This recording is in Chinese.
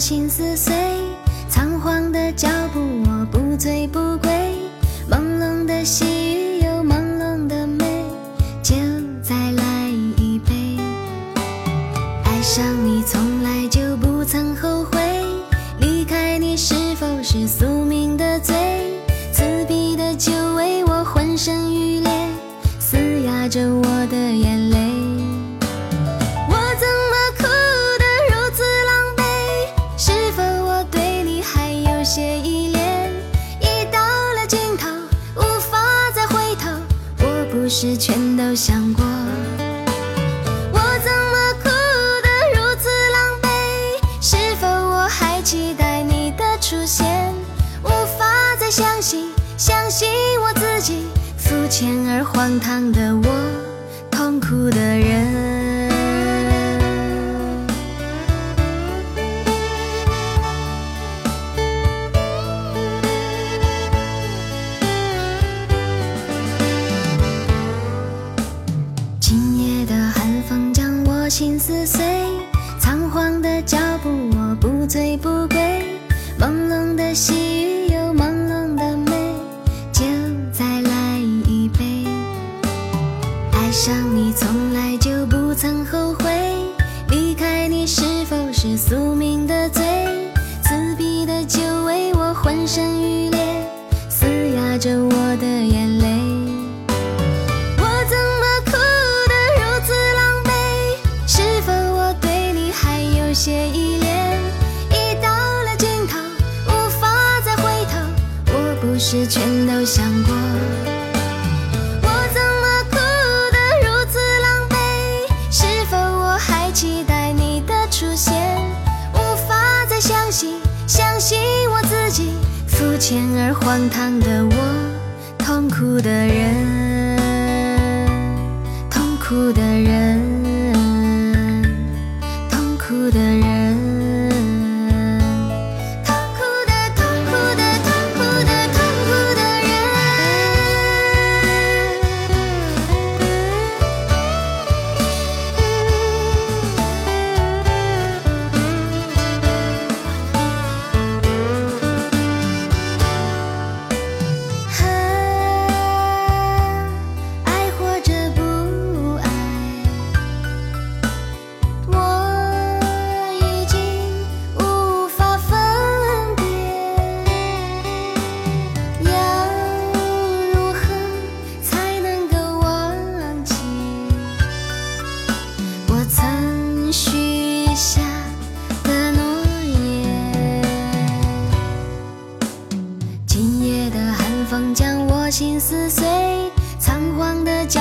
心似碎，仓皇的脚步我不醉不归，朦胧的细雨有朦胧的美，就再来一杯。爱上你从来就不曾后悔，离开你是否是宿命的罪？刺鼻的酒味我浑身欲裂，嘶哑着我的眼泪。事全都想过。我怎么哭得如此狼狈？是否我还期待你的出现？无法再相信，相信我自己，肤浅而荒唐的我，痛苦的人。心撕碎，仓皇的脚步我不醉不归，朦胧的细雨有朦胧的美，就再来一杯。爱上你从来就不曾后悔，离开你是否是宿命的罪？刺鼻的酒味我浑身欲裂，嘶哑着我的眼事全都想过。我怎么哭得如此狼狈？是否我还期待你的出现？无法再相信，相信我自己，肤浅而荒唐的我，痛苦的人。痛苦的人，心撕碎，仓皇的脚